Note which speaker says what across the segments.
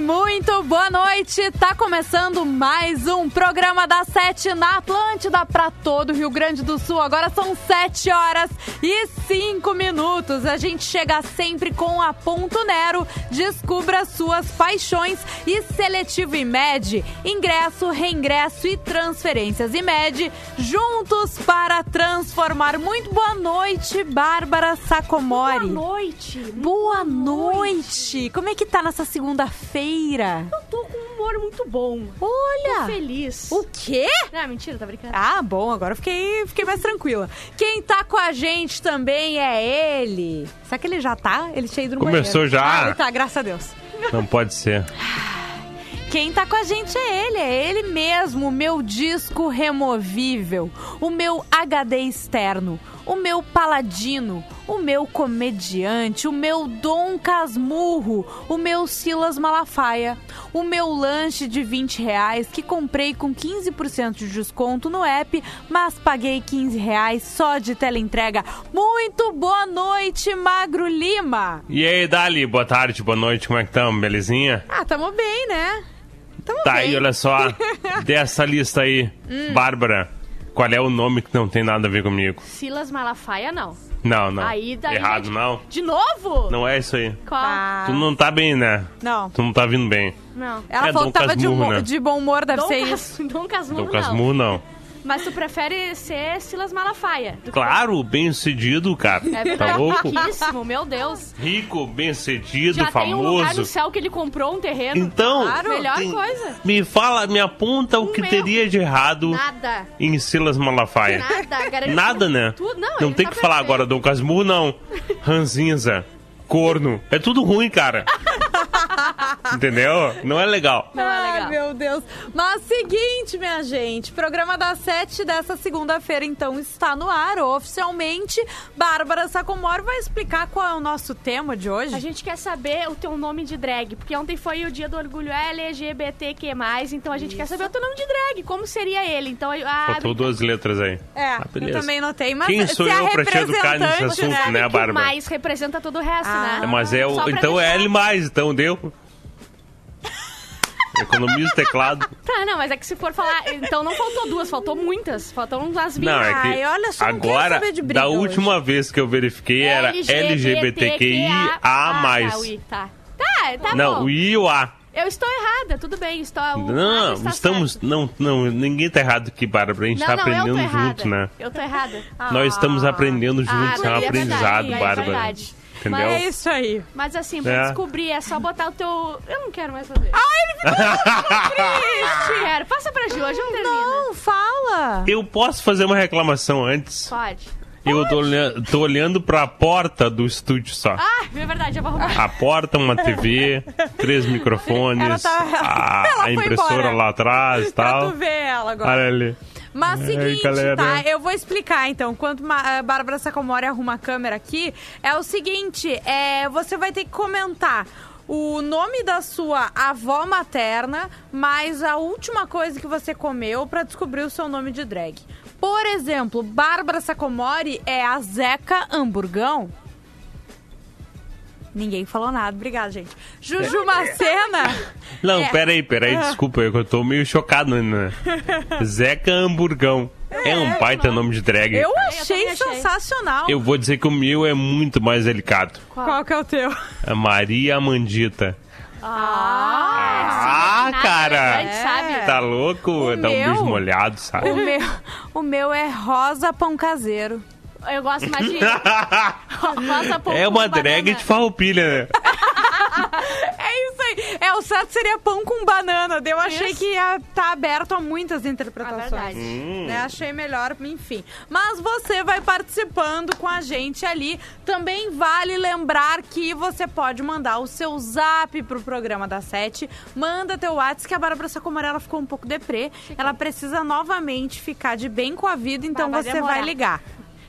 Speaker 1: muito boa noite. Tá começando mais um programa da Sete na Atlântida para todo o Rio Grande do Sul. Agora são sete horas e cinco minutos. A gente chega sempre com a Ponto Nero. Descubra suas paixões e seletivo IMED. Ingresso, reingresso e transferências IMED. Juntos para transformar. Muito boa noite, Bárbara Sacomori.
Speaker 2: Boa noite.
Speaker 1: Boa noite. Como é que tá nessa segunda-feira?
Speaker 2: Eu tô com um humor muito bom.
Speaker 1: Olha!
Speaker 2: Tô feliz.
Speaker 1: O quê?
Speaker 2: Ah, mentira, tá brincando.
Speaker 1: Ah, bom, agora eu fiquei, fiquei mais tranquila. Quem tá com a gente também é ele. Será que ele já tá? Ele tinha ido no
Speaker 3: Começou
Speaker 1: banheiro.
Speaker 3: já?
Speaker 1: Ah, ele tá, graças a Deus.
Speaker 3: Não pode ser.
Speaker 1: Quem tá com a gente é ele, é ele mesmo, o meu disco removível, o meu HD externo, o meu paladino, o meu comediante, o meu Dom Casmurro, o meu Silas Malafaia, o meu lanche de 20 reais que comprei com 15% de desconto no app, mas paguei 15 reais só de teleentrega. Muito boa noite, Magro Lima!
Speaker 3: E aí, Dali, boa tarde, boa noite, como é que estamos? Belezinha?
Speaker 1: Ah, tamo bem, né? Tamo
Speaker 3: Tá
Speaker 1: bem.
Speaker 3: aí, olha só. Dessa lista aí,
Speaker 1: Hum.
Speaker 3: Bárbara, qual é o nome que não tem nada a ver comigo?
Speaker 2: Silas Malafaia, não.
Speaker 3: Não, não.
Speaker 2: Aí daí.
Speaker 3: Errado,
Speaker 2: gente-
Speaker 3: não.
Speaker 2: De novo?
Speaker 3: Não é isso aí.
Speaker 2: Qual?
Speaker 1: Ah,
Speaker 3: Tu não tá bem, né?
Speaker 1: não.
Speaker 3: Tu não tá vindo bem.
Speaker 2: Não.
Speaker 1: Ela
Speaker 3: É
Speaker 1: falou
Speaker 3: Dom
Speaker 1: que tava de,
Speaker 3: Casmurro, né?
Speaker 1: de bom humor, deve
Speaker 2: Dom,
Speaker 1: ser
Speaker 2: Cas...
Speaker 1: isso.
Speaker 2: Dom Casmurro,
Speaker 3: Dom Casmurro, não.
Speaker 2: Mas tu prefere ser Silas Malafaia. do que-
Speaker 3: Claro, bem sucedido, cara.
Speaker 2: É
Speaker 3: Tá louco?
Speaker 2: riquíssimo, meu Deus.
Speaker 3: Rico, bem sucedido,
Speaker 2: Já tem um lugar no
Speaker 3: famoso.
Speaker 2: céu que ele comprou um terreno.
Speaker 3: Então,
Speaker 1: Claro.
Speaker 2: Melhor
Speaker 3: tem-
Speaker 2: coisa.
Speaker 3: me fala, me aponta o
Speaker 2: Um
Speaker 3: que
Speaker 2: meu.
Speaker 3: teria de errado
Speaker 2: Nada.
Speaker 3: em Silas Malafaia.
Speaker 2: Nada.
Speaker 3: Nada, né?
Speaker 2: Tudo, não,
Speaker 3: não tem
Speaker 2: tá
Speaker 3: que falar
Speaker 2: perfeito.
Speaker 3: agora Dom Casmurro, não. Ranzinza, corno. É tudo ruim, cara. Entendeu? Não é legal.
Speaker 2: Não é
Speaker 1: Ai,
Speaker 2: legal.
Speaker 1: meu Deus. Mas seguinte, minha gente, programa das sete dessa segunda-feira, então, está no ar oficialmente. Bárbara Sacomori vai explicar qual é o nosso tema de hoje.
Speaker 2: A gente quer saber o teu nome de drag, porque ontem foi o dia do orgulho LGBTQ+, então a gente quer saber o teu nome de drag, como seria ele. Então, a
Speaker 3: Faltou duas letras aí.
Speaker 1: É,
Speaker 3: Ah,
Speaker 1: eu
Speaker 3: beleza.
Speaker 1: também notei, mas
Speaker 3: Quem
Speaker 1: se
Speaker 3: sou
Speaker 1: a
Speaker 3: eu pra te educar nesse
Speaker 1: representante,
Speaker 3: assunto,
Speaker 1: né?
Speaker 3: né, Bárbara?
Speaker 2: mais representa todo o resto,
Speaker 1: Ah.
Speaker 2: né?
Speaker 3: Mas é o. Então é L mais, então deu. Economiza o teclado.
Speaker 2: Tá, não, mas é que se for falar... Então não faltou duas, faltou muitas. Faltou umas 20.
Speaker 3: Não, é que
Speaker 1: Ai, olha só, não quero
Speaker 3: agora,
Speaker 1: saber de briga
Speaker 3: da
Speaker 1: hoje.
Speaker 3: última vez que eu verifiquei, era LGBTQIA+.
Speaker 2: Ah, tá, o I, tá. Tá, tá
Speaker 3: Não,
Speaker 2: bom.
Speaker 3: o I e o A.
Speaker 2: Eu estou errada, tudo bem. Estou, o
Speaker 3: Não,
Speaker 2: está
Speaker 3: estamos.
Speaker 2: certo.
Speaker 3: Não, não, ninguém tá errado aqui, Bárbara. A gente
Speaker 2: Não,
Speaker 3: tá
Speaker 2: não, eu tô
Speaker 3: aprendendo
Speaker 2: errada.
Speaker 3: junto, né?
Speaker 2: Eu tô errada.
Speaker 3: Nós estamos aprendendo juntos,
Speaker 2: Ah,
Speaker 3: é um
Speaker 2: daí é
Speaker 3: aprendizado,
Speaker 2: verdade, daí é
Speaker 3: Bárbara.
Speaker 2: verdade.
Speaker 3: Entendeu?
Speaker 1: É isso aí.
Speaker 2: Mas assim, pra
Speaker 3: É.
Speaker 2: descobrir é só botar o teu... Eu não quero mais fazer.
Speaker 1: Triste.
Speaker 2: Quero. Passa pra Gil, hoje não termina.
Speaker 1: Não, fala.
Speaker 3: Eu posso fazer uma reclamação antes?
Speaker 2: Pode.
Speaker 3: Eu tô olhando, tô olhando pra porta do estúdio só.
Speaker 2: Ah, é verdade, eu vou arrumar.
Speaker 3: A porta, uma TV, três microfones,
Speaker 1: Ela tá-
Speaker 3: a,
Speaker 1: ela
Speaker 3: a impressora
Speaker 1: embora.
Speaker 3: lá atrás e
Speaker 1: Pra
Speaker 3: tal.
Speaker 1: tu ver ela agora.
Speaker 3: Olha ali.
Speaker 1: Mas
Speaker 3: Ai,
Speaker 1: seguinte,
Speaker 3: galera.
Speaker 1: tá? Eu vou explicar então. Enquanto Ma- a Bárbara Sacomori arruma a câmera aqui, é o seguinte: é, você vai ter que comentar o nome da sua avó materna, mais a última coisa que você comeu pra descobrir o seu nome de drag. Por exemplo, Bárbara Sacomori é a Zeca Hamburgão. Ninguém falou nada, obrigada, gente. Juju Macena.
Speaker 3: Não,
Speaker 1: É.
Speaker 3: peraí, peraí, desculpa, eu tô meio chocado ainda. Zeca Hamburgão. É, um baita nome de drag.
Speaker 1: Eu achei
Speaker 2: achei.
Speaker 1: sensacional.
Speaker 3: Eu vou dizer que o meu é muito mais delicado.
Speaker 1: Qual que é o teu?
Speaker 3: A Maria Amandita.
Speaker 2: Ah,
Speaker 3: Ah,
Speaker 2: nada,
Speaker 3: cara.
Speaker 2: A gente sabe.
Speaker 3: Tá louco?
Speaker 1: O
Speaker 3: Dá um
Speaker 1: meu?
Speaker 3: beijo molhado, sabe?
Speaker 1: O meu, o meu é rosa pão caseiro.
Speaker 2: Eu gosto mais de... Rosa pão
Speaker 3: É
Speaker 2: com
Speaker 3: uma drag
Speaker 2: banana.
Speaker 3: de farroupilha, né?
Speaker 1: É isso aí. É, o certo seria pão com banana. Eu achei
Speaker 2: Isso.
Speaker 1: que ia estar aberto a muitas interpretações.
Speaker 2: É verdade.
Speaker 3: Hum.
Speaker 1: Né? Achei melhor, enfim. Mas você vai participando com a gente ali. Também vale lembrar que você pode mandar o seu zap pro programa da Sete. Manda teu WhatsApp, que a Bárbara Sacomori ela ficou um pouco deprê. Ela precisa novamente ficar de bem com a vida, então
Speaker 2: vai
Speaker 1: você
Speaker 2: demorar.
Speaker 1: vai ligar.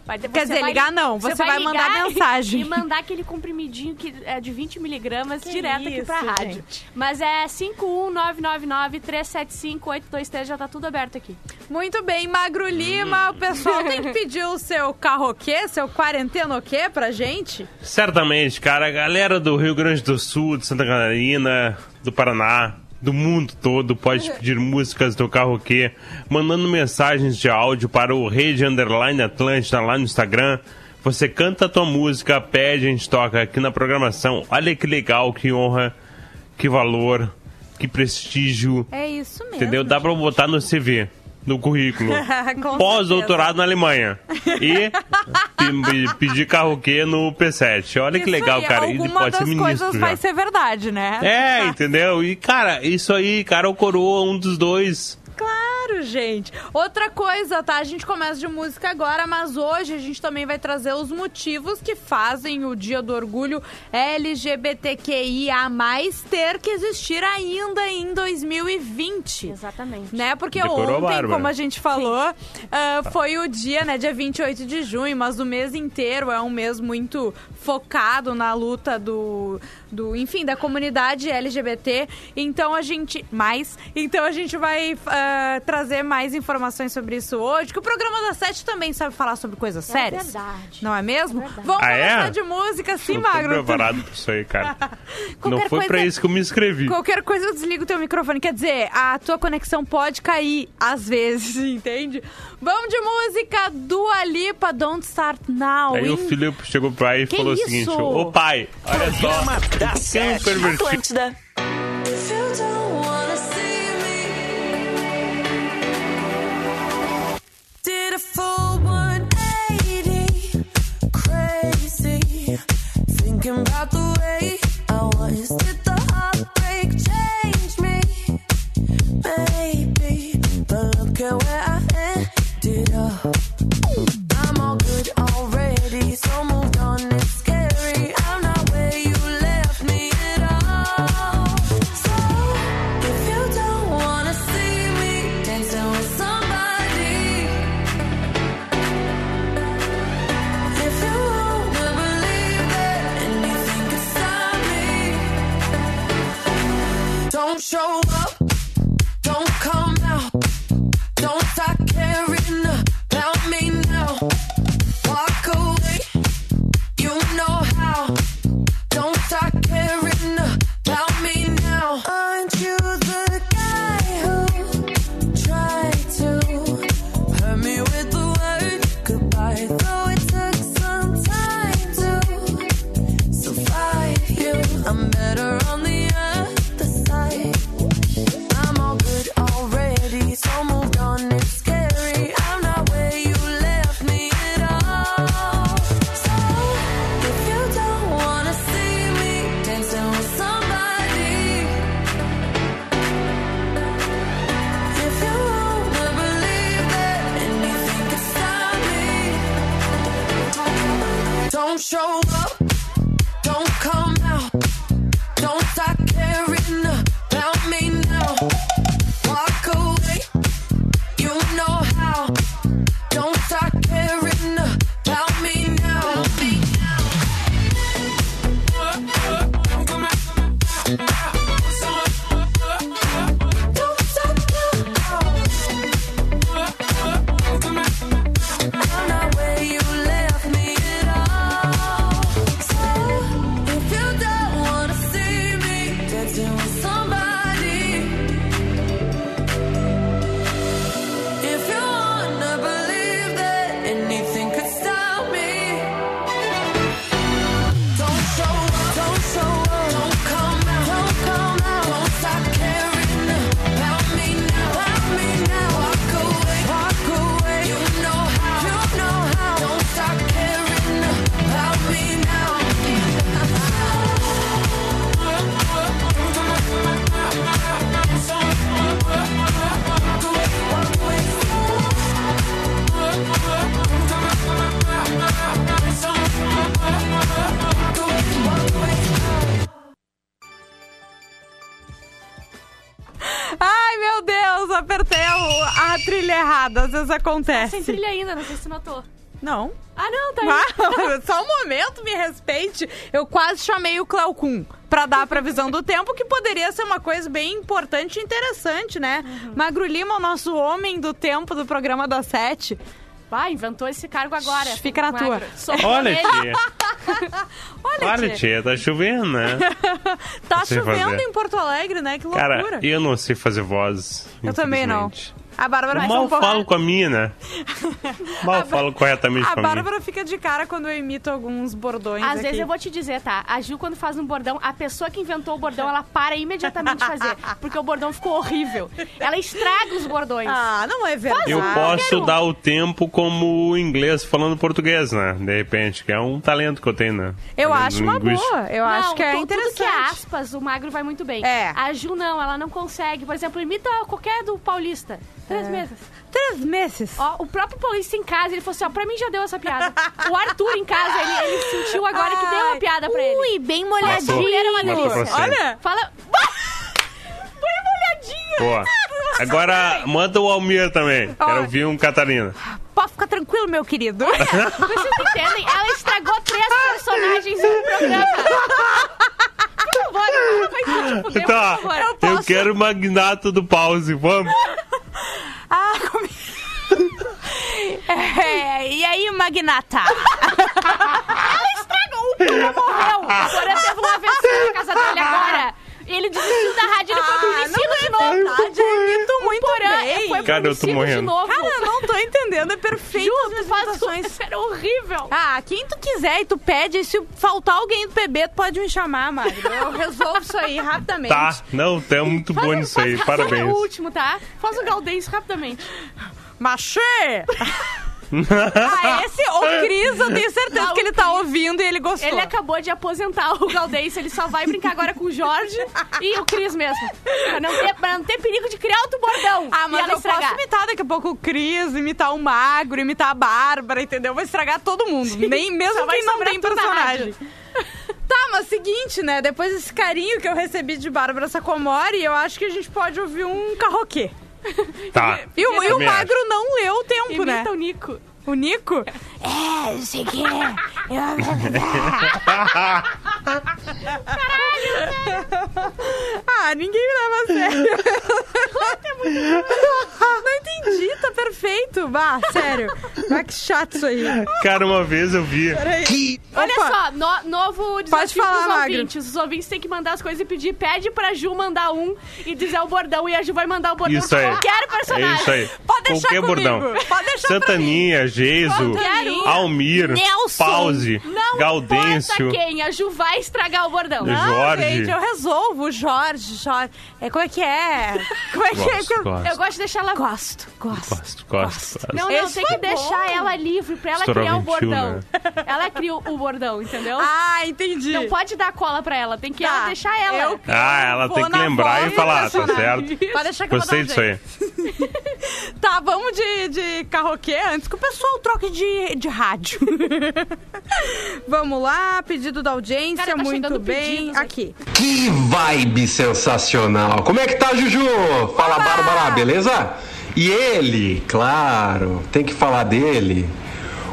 Speaker 2: Vai-
Speaker 1: Quer
Speaker 2: você
Speaker 1: dizer,
Speaker 2: vai-
Speaker 1: ligar não, você vai mandar
Speaker 2: ligar
Speaker 1: mensagem.
Speaker 2: E mandar aquele comprimidinho que é de 20 miligramas direto aqui pra
Speaker 1: isso,
Speaker 2: rádio.
Speaker 1: gente.
Speaker 2: Mas é 51999-375-823, já tá tudo aberto aqui.
Speaker 1: Muito bem, Magro Lima, o pessoal tem que pedir o seu carroquê, seu quarentenoquê pra gente.
Speaker 3: Certamente, cara. A galera do Rio Grande do Sul, de Santa Catarina, do Paraná, do mundo todo pode pedir músicas do karaokê, mandando mensagens de áudio para o Rede Underline Atlântida lá no Instagram. Você canta a tua música, pede, a gente toca aqui na programação. Olha que legal, que honra, que valor, que prestígio.
Speaker 1: É isso mesmo.
Speaker 3: Entendeu? Dá pra botar no CV, no currículo. Pós-doutorado na Alemanha. E pe- pedir karaokê no P7. Olha que
Speaker 1: Isso
Speaker 3: legal,
Speaker 1: aí,
Speaker 3: cara. Ele pode
Speaker 1: das
Speaker 3: ser ministro
Speaker 1: coisas
Speaker 3: já.
Speaker 1: vai ser verdade, né?
Speaker 3: É, entendeu? E, cara, isso aí, cara, ou coroa um dos dois.
Speaker 1: Claro, gente. Outra coisa, tá? A gente começa de música agora, mas hoje a gente também vai trazer os motivos que fazem o Dia do Orgulho LGBTQIA+, ter que existir ainda em 2020.
Speaker 2: Exatamente.
Speaker 1: Né? Porque
Speaker 3: Decorou,
Speaker 1: ontem,
Speaker 3: Bárbara.
Speaker 1: como a gente falou, ah, foi o dia, né, dia 28 de junho, mas o mês inteiro é um mês muito focado na luta do, do enfim, da comunidade LGBT. Então a gente, mais, então a gente vai ah, trazer mais informações sobre isso hoje, que o programa da Sete também sabe falar sobre coisas
Speaker 2: É
Speaker 1: sérias.
Speaker 2: verdade.
Speaker 1: Não é mesmo?
Speaker 2: É verdade.
Speaker 1: Vamos
Speaker 3: Ah, é?
Speaker 1: começar de música, sim,
Speaker 3: Não tô
Speaker 1: Magro.
Speaker 3: preparado pra isso aí, cara. Não foi pra
Speaker 1: coisa-
Speaker 3: isso que eu me inscrevi.
Speaker 1: Qualquer coisa eu desligo o teu microfone. Quer dizer, a tua conexão pode cair às vezes, entende? Vamos de música Dua Lipa, Don't Start Now.
Speaker 3: Aí o
Speaker 1: hein?
Speaker 3: filho chegou pro pai e
Speaker 1: Que
Speaker 3: falou
Speaker 1: isso?
Speaker 3: o seguinte: Ô pai, olha só.
Speaker 4: Da Sete.
Speaker 5: Atlântida.
Speaker 6: Full 180, crazy, thinking about the way I was. Did the heartbreak change me? Maybe, but look at where I ended up. Show up,
Speaker 1: Acontece.
Speaker 2: Sem trilha ainda, não sei se notou.
Speaker 1: Não.
Speaker 2: Ah, não, tá aí.
Speaker 1: Ah, só um momento, me respeite. Eu quase chamei o Cleocum pra dar a previsão do tempo, que poderia ser uma coisa bem importante e interessante, né?
Speaker 2: Uhum.
Speaker 1: Magro Lima, o nosso homem do tempo do programa das sete.
Speaker 2: Vai, inventou esse cargo agora.
Speaker 1: Fica na
Speaker 2: Magro.
Speaker 1: tua.
Speaker 2: Sou
Speaker 3: Olha,
Speaker 2: ele.
Speaker 3: tia.
Speaker 1: Olha,
Speaker 3: Olha,
Speaker 1: tia,
Speaker 3: tá chovendo, né?
Speaker 1: tá chovendo
Speaker 3: fazer.
Speaker 1: em Porto Alegre, né? Que loucura.
Speaker 3: Cara, eu não sei fazer voz.
Speaker 1: Eu também não. A Bárbara fica
Speaker 3: Mal
Speaker 1: um pouco-
Speaker 3: falo com a minha, né? Mal falo corretamente
Speaker 1: A
Speaker 3: com a minha.
Speaker 1: Bárbara fica de cara quando eu imito alguns bordões.
Speaker 2: Às
Speaker 1: aqui.
Speaker 2: vezes eu vou te dizer, tá? A Ju, quando faz um bordão, a pessoa que inventou o bordão, ela para imediatamente de fazer. Porque o bordão ficou horrível. Ela estraga os bordões.
Speaker 1: Ah, não é verdade.
Speaker 3: Eu posso dar o tempo como o inglês falando português, né? De repente, que é um talento que eu tenho, né?
Speaker 1: Eu
Speaker 3: Talento
Speaker 1: acho uma
Speaker 3: linguístico.
Speaker 1: boa. Eu
Speaker 2: não,
Speaker 1: acho que é
Speaker 2: tu-
Speaker 1: interessante.
Speaker 2: Tudo que é aspas, o magro vai muito bem.
Speaker 1: É.
Speaker 2: A Ju não, ela não consegue. Por exemplo, imita qualquer do paulista. Três
Speaker 1: É.
Speaker 2: meses.
Speaker 1: Três meses.
Speaker 2: Ó, o próprio paulista em casa, ele falou assim, ó, pra mim já deu essa piada. O Arthur em casa, ele, ele sentiu agora que deu uma piada pra ele.
Speaker 1: Ui, bem molhadinho.
Speaker 2: mulher é uma
Speaker 3: Matou pra
Speaker 2: delícia.
Speaker 1: Olha.
Speaker 2: Fala... Bem molhadinha.
Speaker 3: Pô, agora manda o Almir também. Quero
Speaker 1: Olha.
Speaker 3: ouvir um Catarina.
Speaker 1: Pode ficar tranquilo, meu querido.
Speaker 2: Vocês entendem? Ela estragou três personagens um programa. Por favor, vai te fuder,
Speaker 3: Tá,
Speaker 2: por favor.
Speaker 3: eu,
Speaker 1: posso-
Speaker 3: quero o magnato do pause, vamos.
Speaker 1: ah, como... É, e aí, Magnata?
Speaker 2: Ela estragou. O Porã morreu. Porã teve um AVC na casa dele agora. Ele desistiu da rádio ele foi pro
Speaker 1: Ah,
Speaker 2: Unicinos
Speaker 1: não
Speaker 2: de
Speaker 1: é
Speaker 2: novo.
Speaker 1: verdade, eu
Speaker 2: O
Speaker 1: muito
Speaker 2: Porã
Speaker 1: bem.
Speaker 2: foi
Speaker 3: Cara, eu tô
Speaker 2: de
Speaker 3: morrendo.
Speaker 2: novo.
Speaker 1: Cara, eu não tô entendendo. É perfeito
Speaker 2: Ju,
Speaker 1: as imitações.
Speaker 2: Era horrível.
Speaker 1: Ah, quem tu quiser e tu pede, e se faltar alguém do PB, tu pode me chamar, Magro. Eu resolvo isso aí rapidamente.
Speaker 3: Tá, não, tá muito
Speaker 2: Faz
Speaker 3: bom nisso aí, parabéns.
Speaker 2: Faz o último, tá? Faz o Galdêncio rapidamente.
Speaker 1: Machê! ah, esse, o Cris, eu tenho certeza
Speaker 2: Não,
Speaker 1: que ele tá ouvindo e ele gostou.
Speaker 2: Ele acabou de aposentar o Galdêncio. Ele só vai brincar agora com o Jorge e o Cris mesmo. Pra não ter, pra não ter perigo de criar outro bordão.
Speaker 1: Ah,
Speaker 2: e
Speaker 1: mas
Speaker 2: ela
Speaker 1: eu
Speaker 2: estragar.
Speaker 1: posso imitar daqui a pouco o Cris, imitar o Magro, imitar a Bárbara, entendeu? Vou estragar todo mundo. Nem mesmo
Speaker 2: Só
Speaker 1: quem não
Speaker 2: sobrar
Speaker 1: tem personagem. Tá, mas seguinte, né? Depois desse carinho que eu recebi de Bárbara Sacomori, eu acho que a gente pode ouvir um carroquê.
Speaker 3: Tá.
Speaker 1: E o, e o
Speaker 3: Também
Speaker 1: Magro não leu o tempo, né?
Speaker 2: Imita o Nico.
Speaker 1: O Nico? É, não sei o que. ah, ninguém me leva a sério. não entendi, tá perfeito. Bah, sério. Ah, que chato isso aí.
Speaker 3: Cara, uma vez eu vi.
Speaker 4: Que
Speaker 2: Olha
Speaker 1: Opa.
Speaker 2: só, no- novo desafio
Speaker 1: Pode falar, Magro.
Speaker 2: ouvintes. Os ouvintes têm que mandar as coisas e pedir. Pede pra Ju mandar um e dizer o bordão. E a Ju vai mandar o bordão
Speaker 3: Isso
Speaker 2: de
Speaker 3: aí.
Speaker 2: qualquer personagem.
Speaker 3: É isso aí.
Speaker 1: Pode deixar
Speaker 3: Qualquer
Speaker 1: comigo.
Speaker 3: bordão.
Speaker 1: Pode deixar.
Speaker 3: Santaninha, Geiso. Almir,
Speaker 1: Nelson.
Speaker 3: Pause,
Speaker 2: Não
Speaker 3: Gaudêncio.
Speaker 2: quem, a Ju vai estragar o bordão.
Speaker 3: Não.
Speaker 1: Não,
Speaker 3: Jorge.
Speaker 1: gente, eu resolvo. O Jorge, Jorge. É, como é que é? Como é que é que eu...
Speaker 3: gosto.
Speaker 2: Eu gosto de deixar ela...
Speaker 1: Gosto, gosto.
Speaker 3: Gosto, gosto, gosto.
Speaker 2: Não, não,
Speaker 1: Esse
Speaker 2: tem que
Speaker 1: foi
Speaker 2: deixar
Speaker 1: bom.
Speaker 2: ela livre pra ela criar o
Speaker 3: 21,
Speaker 2: bordão.
Speaker 3: né?
Speaker 2: Ela cria o o bordão, entendeu?
Speaker 1: Ah, entendi.
Speaker 2: Não pode dar cola pra ela, tem que
Speaker 1: Tá.
Speaker 2: ela deixar ela.
Speaker 1: Eu-
Speaker 3: Ah, ela
Speaker 1: vou
Speaker 3: tem que
Speaker 1: na
Speaker 3: lembrar e falar, tá
Speaker 1: personagem.
Speaker 3: certo?
Speaker 1: Pode deixar que eu vou
Speaker 3: Gostei
Speaker 1: dar um
Speaker 3: disso aí.
Speaker 1: Tá, vamos de, de carroquê antes que o pessoal troque de, de rádio. vamos lá, pedido da audiência,
Speaker 2: Cara, tá
Speaker 1: muito bem.
Speaker 2: pedidos
Speaker 1: Aqui.
Speaker 5: Que vibe sensacional! Como é que tá, Juju? Fala,
Speaker 1: Oba!
Speaker 5: Bárbara, beleza? E ele, claro, tem que falar dele.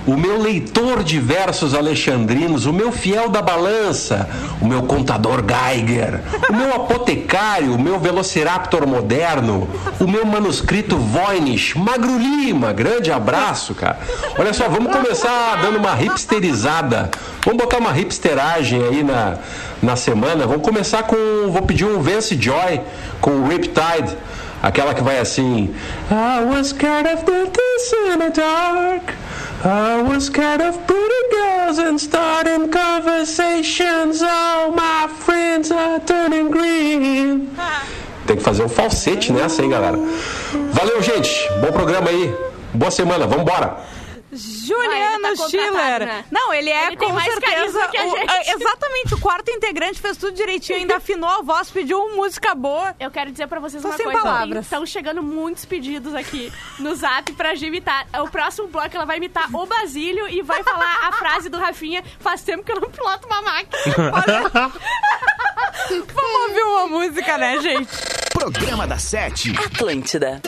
Speaker 5: O meu leitor de versos alexandrinos, o meu fiel da balança, o meu contador Geiger, o meu apotecário, o meu velociraptor moderno, o meu manuscrito Voynich, Magro Lima, grande abraço, cara. Olha só, vamos começar dando uma hipsterizada. Vamos botar uma hipsteragem aí na, na semana. Vamos começar com. Vou pedir um Vance Joy com o Riptide. Aquela que vai assim. I was scared of the in the dark. I was scared of pretty girls and starting conversations. All my friends are turning green. Tem que fazer um falsete nessa, hein, galera? Valeu, gente. Bom programa aí. Boa semana. Vambora.
Speaker 1: Juliano
Speaker 2: Ah, tá
Speaker 1: Schiller.
Speaker 2: né?
Speaker 1: Não, ele é
Speaker 2: Ele
Speaker 1: com
Speaker 2: mais
Speaker 1: certeza.
Speaker 2: carisma que a
Speaker 1: o-
Speaker 2: gente.
Speaker 1: é, exatamente, o quarto integrante fez tudo direitinho, ainda afinou a voz, pediu música boa.
Speaker 2: Eu quero dizer pra vocês
Speaker 1: Tô
Speaker 2: uma
Speaker 1: sem
Speaker 2: coisa.
Speaker 1: palavras.
Speaker 2: Estão chegando muitos pedidos aqui no zap pra Gi imitar. O próximo bloco ela vai imitar o Basílio e vai falar a frase do Rafinha. Faz tempo que eu não piloto uma máquina.
Speaker 1: Vamos ouvir uma música, né, gente?
Speaker 4: Programa da Sete.
Speaker 7: Atlântida.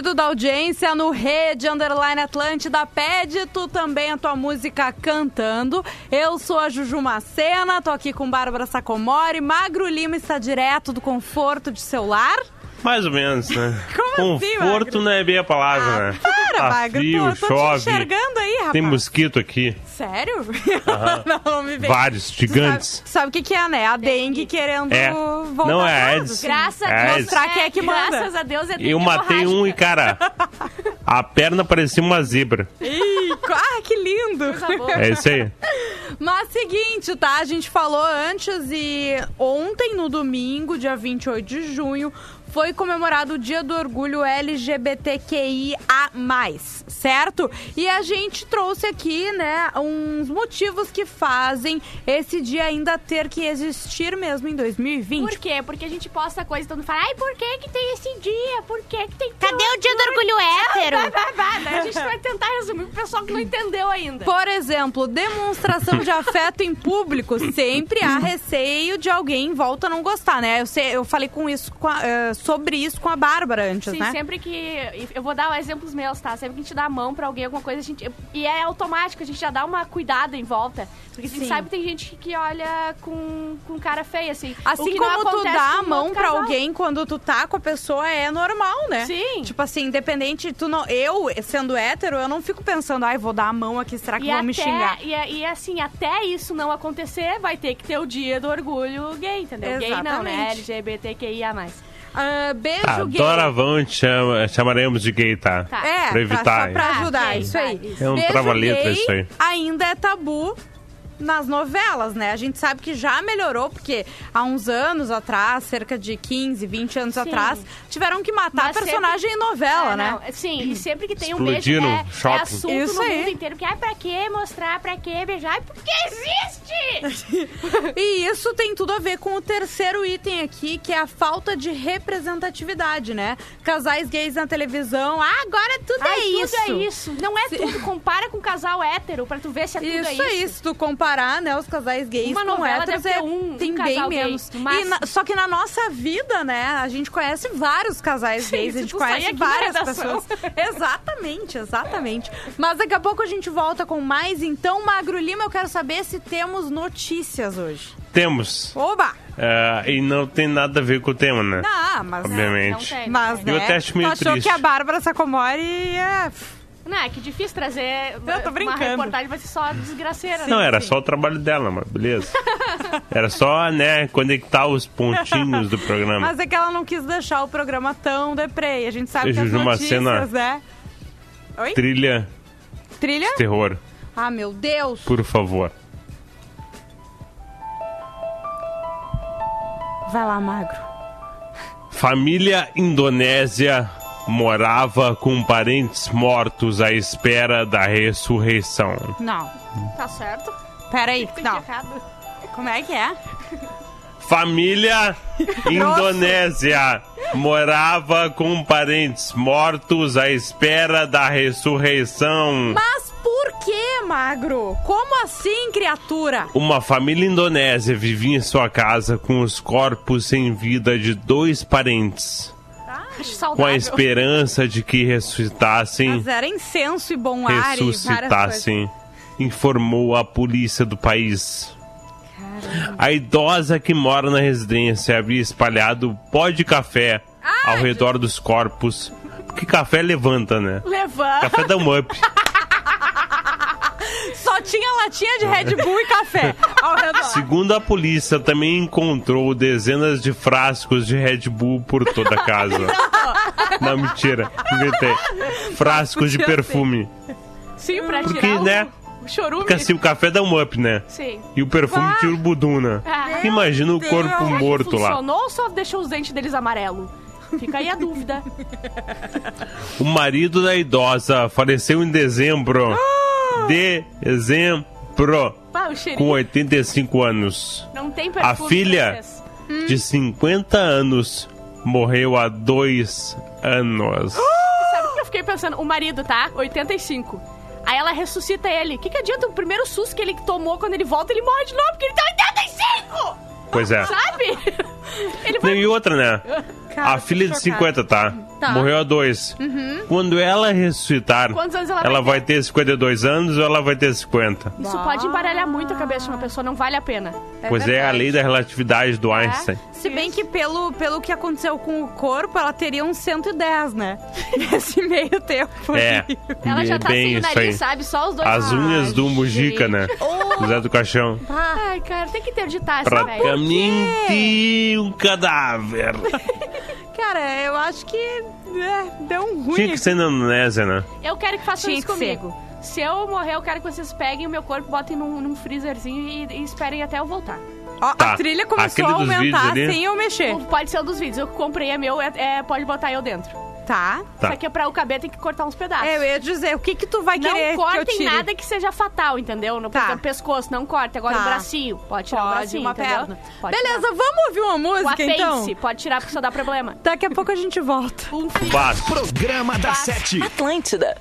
Speaker 1: Pedido da audiência no Rede Underline Atlântida. Pede tu também a tua música cantando. Eu sou a Juju Macena, tô aqui com Bárbara Sacomori. Magro Lima está direto do conforto de celular.
Speaker 3: Mais ou menos, né?
Speaker 1: Como assim,
Speaker 3: Conforto
Speaker 1: Magro?
Speaker 3: não é bem a palavra, né?
Speaker 1: Para,
Speaker 3: tá
Speaker 1: Magro.
Speaker 3: frio,
Speaker 1: tô, tô te enxergando rapaz.
Speaker 3: Tem mosquito aqui,
Speaker 1: Sério? não, não me vem.
Speaker 3: vários, gigantes.
Speaker 1: Sabe, sabe o que, que é, né? A dengue querendo
Speaker 3: É.
Speaker 1: voltar
Speaker 3: Não, é AIDS.
Speaker 1: assim.
Speaker 2: Graças a
Speaker 3: É,
Speaker 2: Deus.
Speaker 1: mostrar quem é que manda.
Speaker 2: Graças a Deus é
Speaker 3: Eu matei um e, cara, a perna parecia uma zebra.
Speaker 1: Ih, ah, que lindo!
Speaker 3: É isso aí.
Speaker 1: Mas seguinte, tá? A gente falou antes e ontem, no domingo, dia 28 de junho, foi comemorado o Dia do Orgulho LGBTQIA+, certo? E a gente trouxe aqui, né, uns motivos que fazem esse dia ainda ter que existir mesmo em 2020.
Speaker 2: Por quê? Porque a gente posta coisa e todo mundo fala, ai, por que que tem esse dia? Por que que tem que
Speaker 7: Cadê o dia do orgulho hétero?
Speaker 2: Vai, vai, vai. Daí A gente vai tentar resumir pro pessoal que não entendeu ainda.
Speaker 1: Por exemplo, demonstração de afeto em público. Sempre há receio de alguém em volta não gostar, né? Eu, sei, eu falei com isso, com a- eh, sobre isso com a Bárbara antes,
Speaker 2: Sim,
Speaker 1: né?
Speaker 2: sempre que. Eu vou dar exemplos meus, tá? Sempre que a gente dá a mão pra alguém, alguma coisa, a gente. E é automático, a gente já dá uma cuidada em volta. Porque a gente
Speaker 1: Sim.
Speaker 2: sabe que tem gente que olha com, com cara feia, assim.
Speaker 1: Assim como tu dá a mão pra
Speaker 2: casal.
Speaker 1: alguém quando tu tá com a pessoa é normal, né?
Speaker 2: Sim.
Speaker 1: Tipo assim, independente, tu não, eu sendo hétero, eu não fico pensando, ai, vou dar a mão aqui, será que
Speaker 2: E
Speaker 1: vão me
Speaker 2: até-
Speaker 1: xingar?
Speaker 2: E, e assim, até isso não acontecer, vai ter que ter o dia do orgulho gay, entendeu? Gay não, né?
Speaker 1: Exatamente.
Speaker 2: LGBTQIA+.
Speaker 1: Ah, beijo
Speaker 3: Ah,
Speaker 1: gay.
Speaker 3: Te chama, chamaremos de gay, tá?
Speaker 2: Tá.
Speaker 1: É,
Speaker 3: Pra evitar.
Speaker 1: Pra, só pra ajudar,
Speaker 2: ok,
Speaker 1: isso aí.
Speaker 2: isso.
Speaker 3: É um
Speaker 1: Beijo
Speaker 3: trava-letra
Speaker 1: gay
Speaker 3: isso aí.
Speaker 1: ainda é tabu nas novelas, né? A gente sabe que já melhorou, porque há uns anos atrás, cerca de 15, 20 anos
Speaker 2: Sim.
Speaker 1: atrás, tiveram que matar
Speaker 2: Mas
Speaker 1: personagem em novela,
Speaker 2: É,
Speaker 1: né?
Speaker 2: não, sim, e sempre que tem um beijo, é, é
Speaker 3: shopping.
Speaker 2: assunto
Speaker 1: Isso
Speaker 2: no
Speaker 1: aí.
Speaker 2: mundo inteiro. Que, ai, pra que mostrar, pra que beijar? Ai, Porque existe!
Speaker 1: E isso tem tudo a ver com o terceiro item aqui, que é a falta de representatividade, né? Casais gays na televisão, ah, agora tudo
Speaker 2: Ai,
Speaker 1: é
Speaker 2: tudo
Speaker 1: isso.
Speaker 2: é isso. Não é tudo. Compara com casal hétero pra tu ver se é tudo
Speaker 1: Isso
Speaker 2: é
Speaker 1: aí,
Speaker 2: isso.
Speaker 1: se tu comparar, né, os casais gays
Speaker 2: Uma
Speaker 1: com héteros, é,
Speaker 2: um- um
Speaker 1: tem
Speaker 2: casal
Speaker 1: bem
Speaker 2: gay,
Speaker 1: menos.
Speaker 2: no
Speaker 1: E
Speaker 2: máximo.
Speaker 1: na- só que na nossa vida, né, a gente conhece vários casais
Speaker 2: Sim,
Speaker 1: gays, a gente conhece várias pessoas. Exatamente, exatamente. Mas daqui a pouco a gente volta com mais. Então, Magro Lima, eu quero saber se temos notícias hoje.
Speaker 3: Temos.
Speaker 1: Oba!
Speaker 3: Ah, e não tem nada a ver com o tema, né?
Speaker 1: Ah, mas...
Speaker 3: Obviamente.
Speaker 2: Não tem.
Speaker 1: Mas,
Speaker 3: Eu
Speaker 1: né,
Speaker 3: até acho meio
Speaker 1: tu achou
Speaker 3: triste.
Speaker 1: que a Bárbara Sacomori é...
Speaker 2: Não, é que difícil trazer
Speaker 1: Eu tô
Speaker 2: uma
Speaker 1: brincando.
Speaker 2: reportagem, vai ser só desgraceira.
Speaker 3: Não,
Speaker 2: né?
Speaker 3: era só o trabalho dela, mas beleza. Era só, né, conectar os pontinhos do programa.
Speaker 1: Mas é que ela não quis deixar o programa tão deprê. A gente sabe que as notícias,
Speaker 3: Macena-
Speaker 1: né? Oi?
Speaker 3: Trilha
Speaker 1: Trilha?
Speaker 3: terror,
Speaker 1: Ah, meu Deus.
Speaker 3: por favor.
Speaker 1: Vai lá, Magro.
Speaker 3: Família indonésia morava com parentes mortos à espera da ressurreição.
Speaker 1: Não.
Speaker 2: Tá certo?
Speaker 1: Pera aí.
Speaker 2: Tem
Speaker 1: Não.
Speaker 2: errado.
Speaker 1: Como é que é?
Speaker 3: Família indonésia morava com parentes mortos à espera da ressurreição.
Speaker 1: Mas por que, Magro? Como assim, criatura?
Speaker 3: Uma família indonésia vivia em sua casa com os corpos sem vida de dois parentes,
Speaker 2: Acho
Speaker 3: com
Speaker 2: saudável.
Speaker 3: a esperança de que ressuscitassem,
Speaker 1: Mas era incenso e bom ar
Speaker 3: ressuscitassem, informou a polícia do país. A idosa que mora na residência havia espalhado pó de café ao redor dos corpos. Porque café levanta, né?
Speaker 2: Levanta.
Speaker 3: Café dá um up.
Speaker 1: Só tinha latinha de Red Bull e café ao redor.
Speaker 3: Segundo a polícia, também encontrou dezenas de frascos de Red Bull por toda a casa. Não, mentira. Inventei. Frascos de perfume.
Speaker 2: Sim, pra
Speaker 3: Porque,
Speaker 2: tirar o,
Speaker 3: né?
Speaker 2: o chorume.
Speaker 3: Porque assim, o café dá um up, né?
Speaker 2: Sim.
Speaker 3: E o perfume tira o buduna.
Speaker 2: Ah,
Speaker 3: Imagina o
Speaker 1: Deus.
Speaker 3: corpo morto lá.
Speaker 2: Funcionou ou só deixou os dentes deles amarelo? Fica aí a dúvida.
Speaker 3: O marido da idosa faleceu em dezembro.
Speaker 2: Ah!
Speaker 3: Dezembro.
Speaker 2: Pá, o
Speaker 3: Com
Speaker 2: cheirinho
Speaker 3: 85 anos.
Speaker 2: não tem
Speaker 3: A filha
Speaker 2: francês.
Speaker 3: de 50 anos morreu há dois anos.
Speaker 2: Sabe o que eu fiquei pensando? O marido, tá? 85. Aí ela ressuscita ele. O que, que adianta o primeiro susto que ele tomou quando ele volta, ele morre de novo, porque ele tá 85!
Speaker 3: Pois é.
Speaker 2: Sabe? Ele vai.
Speaker 3: E outra, né?
Speaker 1: Cara,
Speaker 3: a filha de
Speaker 1: tô
Speaker 3: 50, tá?
Speaker 1: Tá. Uhum.
Speaker 3: Morreu a dois. Quando ela ressuscitar,
Speaker 2: Quantos anos ela
Speaker 3: ela
Speaker 2: vai
Speaker 3: vai ter 52 anos ou ela vai ter 50?
Speaker 2: Isso pode embaralhar muito a cabeça de uma pessoa, não vale a pena.
Speaker 3: pois é, a
Speaker 1: verdade.
Speaker 3: lei da relatividade do Einstein.
Speaker 1: Se bem que pelo, pelo que aconteceu com o corpo, ela teria uns 110, né? Nesse meio tempo.
Speaker 3: É,
Speaker 1: aí.
Speaker 2: Ela já
Speaker 3: é
Speaker 2: tá
Speaker 3: bem
Speaker 2: sem o
Speaker 3: isso
Speaker 2: nariz,
Speaker 3: aí.
Speaker 2: sabe? Só os dois.
Speaker 3: As unhas do Mujica,
Speaker 2: gente.
Speaker 3: né? Zé do Caixão.
Speaker 2: Ai, cara, tem que interditar essa velha.
Speaker 3: Praticamente um cadáver.
Speaker 1: Cara, eu acho que é, deu um ruim.
Speaker 3: Tinha que ser na Indonésia, né?
Speaker 2: Eu quero que façam
Speaker 1: Tinha
Speaker 2: isso
Speaker 1: que ser.
Speaker 2: comigo. Se eu morrer, eu quero que vocês peguem o meu corpo, botem num, num freezerzinho e, e esperem até eu voltar.
Speaker 1: Ó,
Speaker 3: Tá.
Speaker 1: A trilha começou
Speaker 3: Aquele
Speaker 1: a aumentar sem eu mexer.
Speaker 2: Pode ser um dos vídeos. Eu comprei é meu, é, é- pode botar eu dentro.
Speaker 1: Tá.
Speaker 3: Tá.
Speaker 2: Só que pra o caber tem que cortar uns pedaços.
Speaker 1: É, eu ia dizer, o que que tu vai
Speaker 2: não
Speaker 1: querer que eu
Speaker 2: cortem
Speaker 1: tire?
Speaker 2: nada que seja fatal, entendeu? No
Speaker 1: Tá.
Speaker 2: exemplo, pescoço, não corte. Agora
Speaker 1: Tá.
Speaker 2: o bracinho, pode tirar o
Speaker 1: Pode,
Speaker 2: bracinho,
Speaker 1: uma
Speaker 2: entendeu?
Speaker 1: perna.
Speaker 2: Pode
Speaker 1: Beleza,
Speaker 2: tirar.
Speaker 1: vamos ouvir uma
Speaker 2: O
Speaker 1: música,
Speaker 2: apêndice,
Speaker 1: então?
Speaker 2: pode tirar porque só dá problema.
Speaker 1: Daqui a pouco a gente volta.
Speaker 2: Um.
Speaker 4: Programa da Sete.
Speaker 6: Atlântida.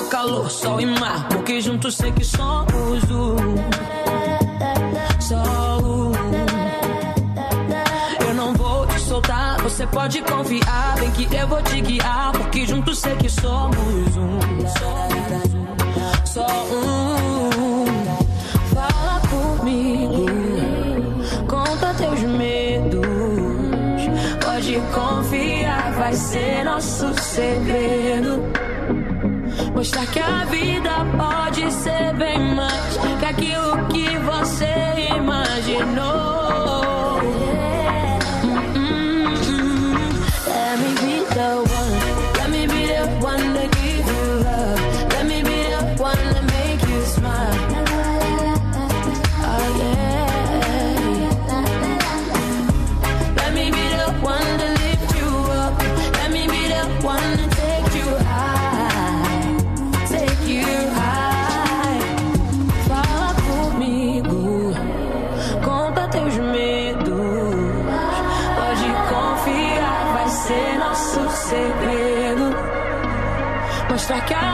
Speaker 6: Só calor, sol e mar, porque juntos sei que somos um. Só um. Eu não vou te soltar, você pode confiar. Vem que eu vou te guiar, porque juntos sei que somos um. Só um. Fala comigo, conta teus medos. Pode confiar, vai ser nosso segredo. Mostrar que a vida pode ser bem mais que aquilo que você imaginou. Me be the one. Mostrar que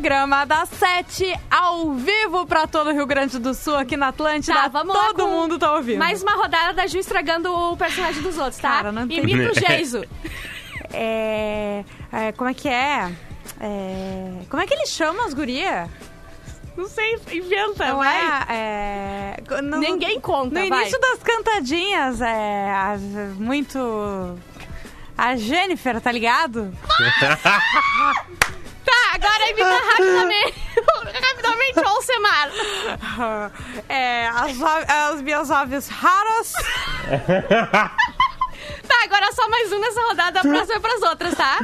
Speaker 1: programa da Sete ao vivo pra todo o Rio Grande do Sul, aqui na Atlântida.
Speaker 2: Tá, vamos lá
Speaker 1: todo
Speaker 2: com
Speaker 1: mundo tá ouvindo.
Speaker 2: Mais uma rodada da Ju estragando o personagem dos outros, tá?
Speaker 1: Cara, não tem-
Speaker 2: Imita o Geiso.
Speaker 1: é, é, Como é que é? É, Como é que eles chamam as gurias?
Speaker 2: Não sei, inventa,
Speaker 1: Não
Speaker 2: vai.
Speaker 1: é, é, no-
Speaker 2: Ninguém conta,
Speaker 1: No
Speaker 2: vai.
Speaker 1: início das cantadinhas, é a- muito. A Jennifer, tá ligado?
Speaker 2: Agora imita rapidamente. rapidamente o Alcemar.
Speaker 1: É, as, as minhas óbvias raras.
Speaker 2: Tá, agora só mais um nessa rodada, a próxima é pras outras, tá?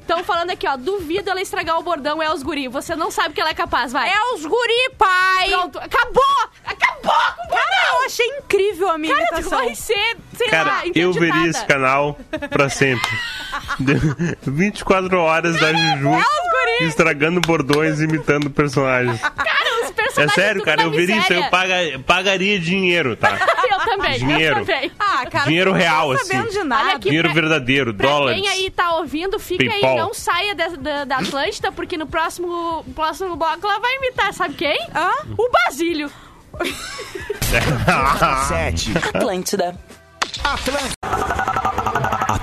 Speaker 2: Estão falando aqui, ó, duvido ela estragar o bordão, é os guri. Você não sabe que ela é capaz, vai.
Speaker 1: É os guri, pai!
Speaker 2: Pronto, acabou! Acabou com o bordão!
Speaker 1: Cara, eu achei incrível a minha
Speaker 2: Cara, tu
Speaker 1: imitação.
Speaker 2: vai ser, sei lá,
Speaker 3: Cara, eu
Speaker 2: interditada.
Speaker 3: veria esse canal pra sempre. 24 horas da Juju estragando bordões e imitando personagens.
Speaker 2: Cara, os
Speaker 3: É
Speaker 2: personagens
Speaker 3: sério,
Speaker 2: tudo
Speaker 3: cara, eu veria isso. Eu paga- pagaria dinheiro, tá?
Speaker 2: Eu também,
Speaker 3: Dinheiro.
Speaker 2: eu também.
Speaker 1: Ah, cara,
Speaker 3: Dinheiro real,
Speaker 1: sabendo
Speaker 3: assim.
Speaker 1: de nada.
Speaker 2: Olha aqui,
Speaker 3: Dinheiro
Speaker 2: pra-
Speaker 3: verdadeiro,
Speaker 2: Pra
Speaker 3: dólares.
Speaker 2: quem aí tá ouvindo, fica
Speaker 3: PayPal.
Speaker 2: aí, não saia da, da, da Atlântida, porque no próximo, próximo bloco ela vai imitar, sabe quem?
Speaker 1: Hã?
Speaker 2: O Basílio.
Speaker 4: Sete.
Speaker 8: Atlântida.
Speaker 4: Atlântida.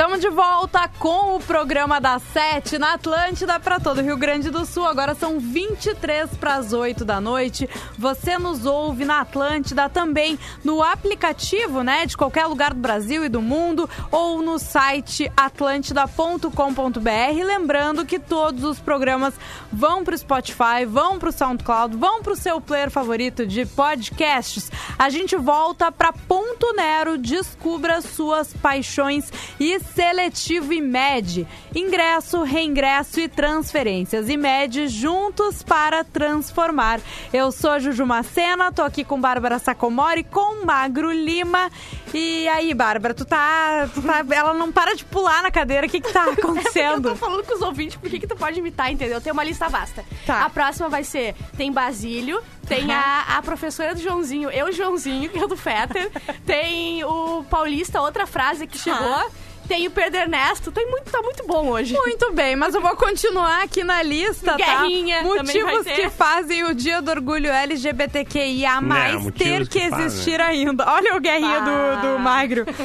Speaker 1: Estamos de volta com o programa da Sete na Atlântida para todo o Rio Grande do Sul. Agora são 23 para as 8 da noite. Você nos ouve na Atlântida também no aplicativo, né, de qualquer lugar do Brasil e do mundo ou no site atlântida.com.br. Lembrando que todos os programas vão para o Spotify, vão para o SoundCloud, vão para o seu player favorito de podcasts. A gente volta para Ponto Nero, descubra suas paixões e Seletivo IMED. Ingresso, reingresso e transferências. IMED juntos para transformar. Eu sou Juju Macena, tô aqui com Bárbara Sacomori, com Magro Lima. E aí, Bárbara, tu tá, tu tá- Ela não para de pular na cadeira. O que que tá
Speaker 2: Eu
Speaker 1: acontecendo?
Speaker 2: tô falando com os ouvintes por que que tu pode imitar, entendeu? Tem uma lista vasta.
Speaker 1: Tá.
Speaker 2: A próxima vai ser, tem Basílio, tem a, a professora do Joãozinho, eu Joãozinho, que é do Fetter, tem o Paulista, outra frase que chegou, tem o Pedro Ernesto, tem muito, tá muito bom hoje.
Speaker 1: Muito bem, mas eu vou continuar aqui na lista,
Speaker 2: Guerrinha
Speaker 1: tá?
Speaker 2: também vai
Speaker 1: Motivos que fazem o Dia do Orgulho LGBTQIA+,
Speaker 3: Não,
Speaker 1: ter que
Speaker 3: que fazem.
Speaker 1: existir ainda. Olha o guerrinha do, do
Speaker 2: Ah.
Speaker 1: magro.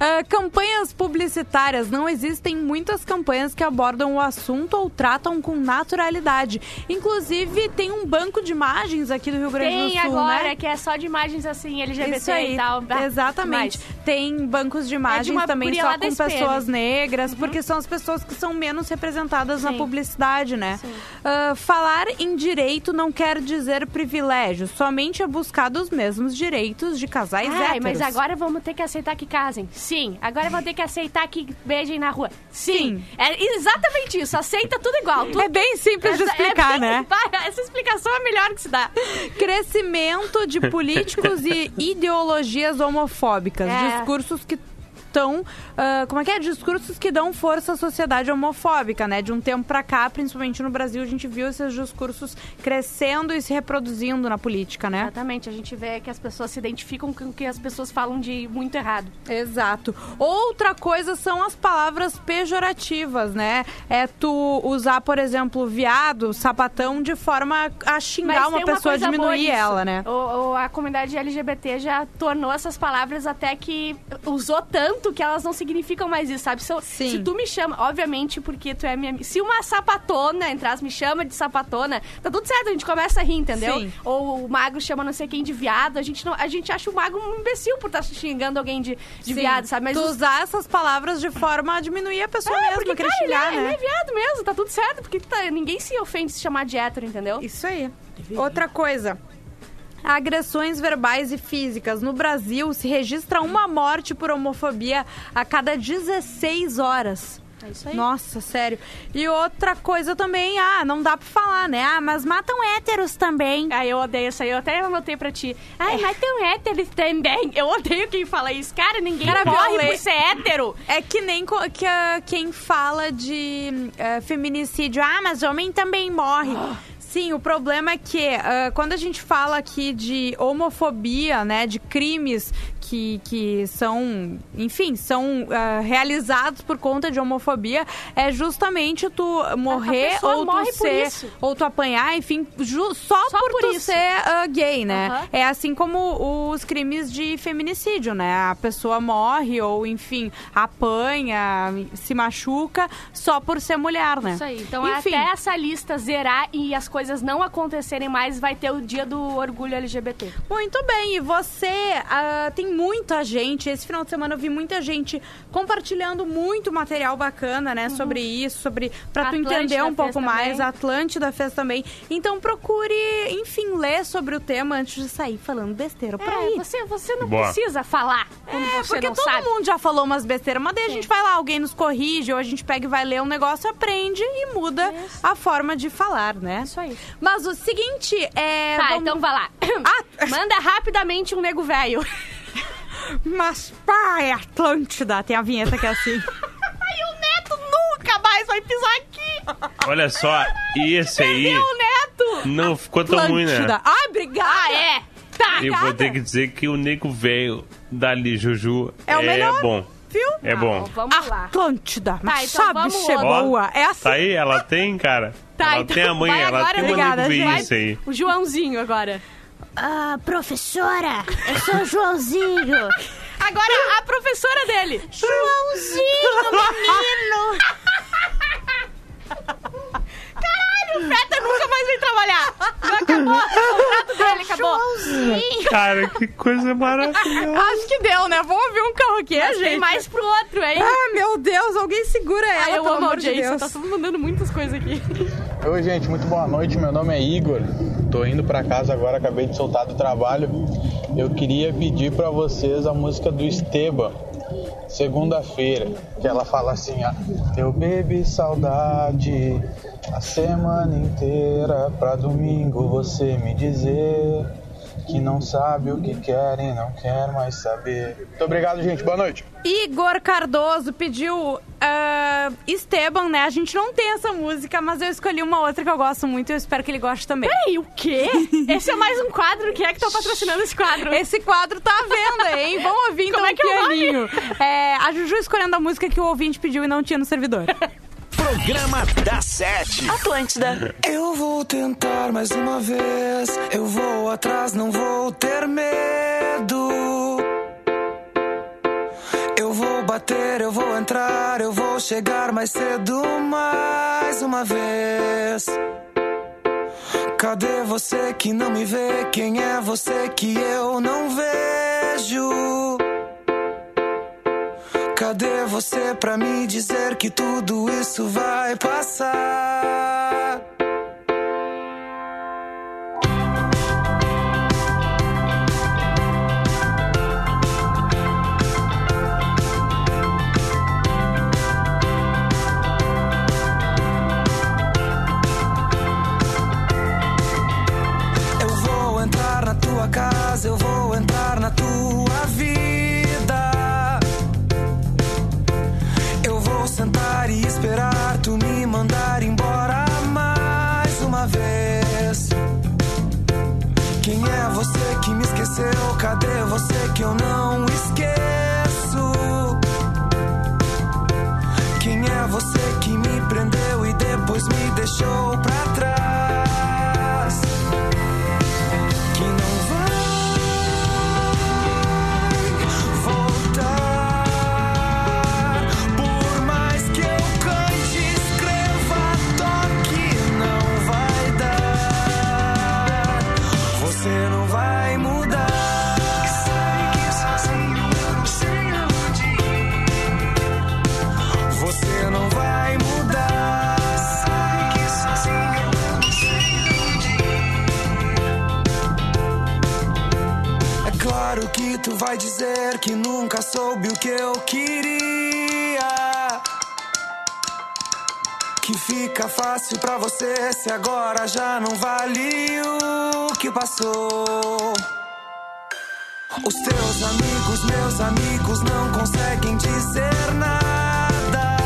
Speaker 1: Ah, campanhas publicitárias. Não existem muitas campanhas que abordam o assunto ou tratam com naturalidade. Inclusive, tem um banco de imagens aqui do Rio Grande do
Speaker 2: Tem
Speaker 1: Sul,
Speaker 2: agora,
Speaker 1: né?
Speaker 2: que é só de imagens assim, LGBT
Speaker 1: Isso aí,
Speaker 2: e tal. Ah,
Speaker 1: exatamente.
Speaker 2: mais.
Speaker 1: Tem bancos de imagens
Speaker 2: uma
Speaker 1: também
Speaker 2: guria
Speaker 1: só com
Speaker 2: SPM.
Speaker 1: Pessoas negras, porque são as pessoas que são menos representadas na
Speaker 2: Sim.
Speaker 1: publicidade, né? Ah, falar em direito não quer dizer privilégio, somente é buscado os mesmos direitos de casais
Speaker 2: Ai,
Speaker 1: héteros.
Speaker 2: mas agora vamos ter que aceitar que casem. Sim. Agora vamos ter que aceitar que beijem na rua. Sim.
Speaker 1: Sim.
Speaker 2: É exatamente isso. Aceita tudo igual. Tudo
Speaker 1: É bem simples de
Speaker 2: Essa-
Speaker 1: explicar,
Speaker 2: é bem-
Speaker 1: né?
Speaker 2: Essa explicação é melhor que se dá.
Speaker 1: Crescimento de políticos e ideologias homofóbicas.
Speaker 2: É.
Speaker 1: Discursos que estão. como é que é? Discursos que dão força à sociedade homofóbica, né? De um tempo pra cá, principalmente no Brasil, a gente viu esses discursos crescendo e se reproduzindo na política, né?
Speaker 2: Exatamente. A gente vê que as pessoas se identificam com o que as pessoas falam de muito errado.
Speaker 1: Exato. Outra coisa são as palavras pejorativas, né? É tu usar, por exemplo, viado, sapatão, de forma a xingar uma pessoa, diminuir ela, né?
Speaker 2: O, o- a comunidade LGBT já tornou essas palavras até que usou tanto que elas não significam mais isso, sabe? Se,
Speaker 1: Sim.
Speaker 2: se tu me chama, obviamente, porque tu é minha. Se uma sapatona entrar, me chama de sapatona, tá tudo certo, a gente começa a rir, entendeu?
Speaker 1: Sim.
Speaker 2: Ou o magro chama não sei quem de viado, a gente, não, a gente acha o magro um imbecil por estar xingando alguém de, de
Speaker 1: Sim.
Speaker 2: viado, sabe? Mas
Speaker 1: tu
Speaker 2: os-
Speaker 1: usar essas palavras de forma a diminuir a pessoa
Speaker 2: É,
Speaker 1: mesmo,
Speaker 2: porque,
Speaker 1: querer
Speaker 2: cara,
Speaker 1: xingar,
Speaker 2: ele, é,
Speaker 1: né?
Speaker 2: ele é viado mesmo, tá tudo certo, porque tá- ninguém se ofende se chamar de hétero, entendeu?
Speaker 1: Isso aí. Outra coisa. Agressões verbais e físicas. No Brasil, se registra uma morte por homofobia a cada 16 horas.
Speaker 2: É isso aí.
Speaker 1: Nossa, sério. E outra coisa também, ah, não dá pra falar, né? Ah, mas matam héteros também.
Speaker 2: Ah, eu odeio isso aí. Eu até anotei pra ti. Ai, mas tem héteros também. Eu odeio quem fala isso. Cara, ninguém
Speaker 1: Cara,
Speaker 2: morre
Speaker 1: violei-
Speaker 2: por ser hétero.
Speaker 1: É que nem que, ah, quem fala de eh, feminicídio. Ah, mas homem também morre. Sim, o problema é que ah, quando a gente fala aqui de homofobia, né, de crimes que, que são, enfim, são ah, realizados por conta de homofobia é justamente tu morrer ou
Speaker 2: morre
Speaker 1: tu ser ou tu apanhar, enfim, ju- só,
Speaker 2: Só
Speaker 1: por,
Speaker 2: por
Speaker 1: tu
Speaker 2: isso.
Speaker 1: ser ah, gay, né?
Speaker 2: Aham.
Speaker 1: É assim como os crimes de feminicídio, né? A pessoa morre ou, enfim, apanha, se machuca só por ser mulher, né?
Speaker 2: Isso aí. Então,
Speaker 1: enfim,
Speaker 2: até essa lista zerar e as coisas não acontecerem mais, vai ter o dia do orgulho LGBT.
Speaker 1: Muito bem, e você, ah, tem muita gente, esse final de semana eu vi muita gente compartilhando muito material bacana, né, sobre isso, sobre pra tu
Speaker 2: Uhum.
Speaker 1: Entender um pouco mais,
Speaker 2: também.
Speaker 1: a Atlântida fez também. Então procure, enfim, ler sobre o tema antes de sair falando besteira por
Speaker 2: É,
Speaker 1: aí.
Speaker 2: você, você não
Speaker 3: Boa.
Speaker 2: precisa falar
Speaker 1: É, porque todo
Speaker 2: sabe.
Speaker 1: mundo já falou umas besteiras, mas daí a gente vai lá, alguém nos corrige, ou a gente pega e vai ler um negócio, aprende e muda
Speaker 2: Isso.
Speaker 1: a forma de falar, né?
Speaker 2: Isso aí.
Speaker 1: Mas o seguinte, é...
Speaker 2: Tá,
Speaker 1: vamos-
Speaker 2: então vai lá.
Speaker 1: Ah,
Speaker 2: Manda rapidamente um nego velho.
Speaker 1: Mas, pá, é Atlântida. Tem a vinheta que é assim.
Speaker 2: Ai, o Neto nunca mais vai pisar aqui.
Speaker 3: Olha só, e esse aí
Speaker 2: Meu Neto.
Speaker 3: não ficou tão ruim, né?
Speaker 1: Ai, obrigada.
Speaker 2: Ah, é? Tá.
Speaker 3: Eu vou ter que dizer que o nego velho dali Juju
Speaker 1: É o melhor.
Speaker 3: bom.
Speaker 1: Viu?
Speaker 3: É bom.
Speaker 2: Vamos lá.
Speaker 1: Atlântida. Mas
Speaker 2: então
Speaker 1: sabe ser
Speaker 2: lá.
Speaker 1: boa. É assim.
Speaker 3: Tá aí, ela tem, cara.
Speaker 2: Tá,
Speaker 3: ela
Speaker 2: então
Speaker 3: tem a mãe, ela
Speaker 2: agora,
Speaker 3: tem uma
Speaker 1: obrigada,
Speaker 3: nego
Speaker 1: gente.
Speaker 3: velhice aí.
Speaker 2: O Joãozinho agora.
Speaker 7: Ah, professora, eu sou o Joãozinho.
Speaker 2: Agora a professora dele.
Speaker 7: Joãozinho, menino.
Speaker 2: Caralho, o Feta nunca mais vem trabalhar. Já acabou. O contrato dele acabou.
Speaker 7: Joãozinho.
Speaker 3: Cara, que coisa maravilhosa.
Speaker 1: Acho que deu, né? Vamos ouvir um karaokê,
Speaker 2: Mas
Speaker 1: gente.
Speaker 2: tem mais pro outro, hein?
Speaker 1: Ah, meu Deus. Alguém segura ela,
Speaker 2: Ai, eu
Speaker 1: pelo
Speaker 2: amo a
Speaker 1: amor de
Speaker 2: audiência.
Speaker 1: Deus.
Speaker 2: Tá todo mandando muitas coisas aqui.
Speaker 8: Oi, gente, muito boa noite. Meu nome é Igor. Tô indo pra casa agora, acabei de soltar do trabalho. Eu queria pedir pra vocês a música do Esteban, segunda-feira, que ela fala assim: ó, Eu bebi saudade a semana inteira pra domingo você me dizer que não sabe o que quer e não quer mais saber. Muito obrigado, gente. Boa noite.
Speaker 1: Igor Cardoso pediu ah, Esteban, né? A gente não tem essa música, mas eu escolhi uma outra que eu gosto muito e eu espero que ele goste também.
Speaker 2: Peraí, o quê? Esse é mais um quadro. Quem é que tá patrocinando esse quadro?
Speaker 1: Esse quadro tá à venda, hein? Vamos ouvir então
Speaker 2: Como é
Speaker 1: o
Speaker 2: que é o
Speaker 1: pianinho. É, a Juju escolhendo a música que o ouvinte pediu e não tinha no servidor.
Speaker 4: Programa da Sete.
Speaker 6: Atlântida.
Speaker 9: Eu vou tentar mais uma vez. Eu vou atrás, não vou ter medo. Eu vou bater, eu vou entrar, eu vou chegar mais cedo mais uma vez. Cadê você que não me vê? Quem é você que eu não vejo? Cadê você pra me dizer que tudo isso vai passar? Cadê você que eu não esqueço? Quem é você que me prendeu e depois me deixou pra trás? Vai dizer que nunca soube o que eu queria. Que fica fácil pra você se agora já não vale o que passou. Os teus amigos, meus amigos, não conseguem dizer nada.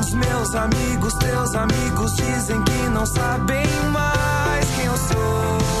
Speaker 9: Os meus amigos, teus amigos dizem que não sabem mais quem eu sou.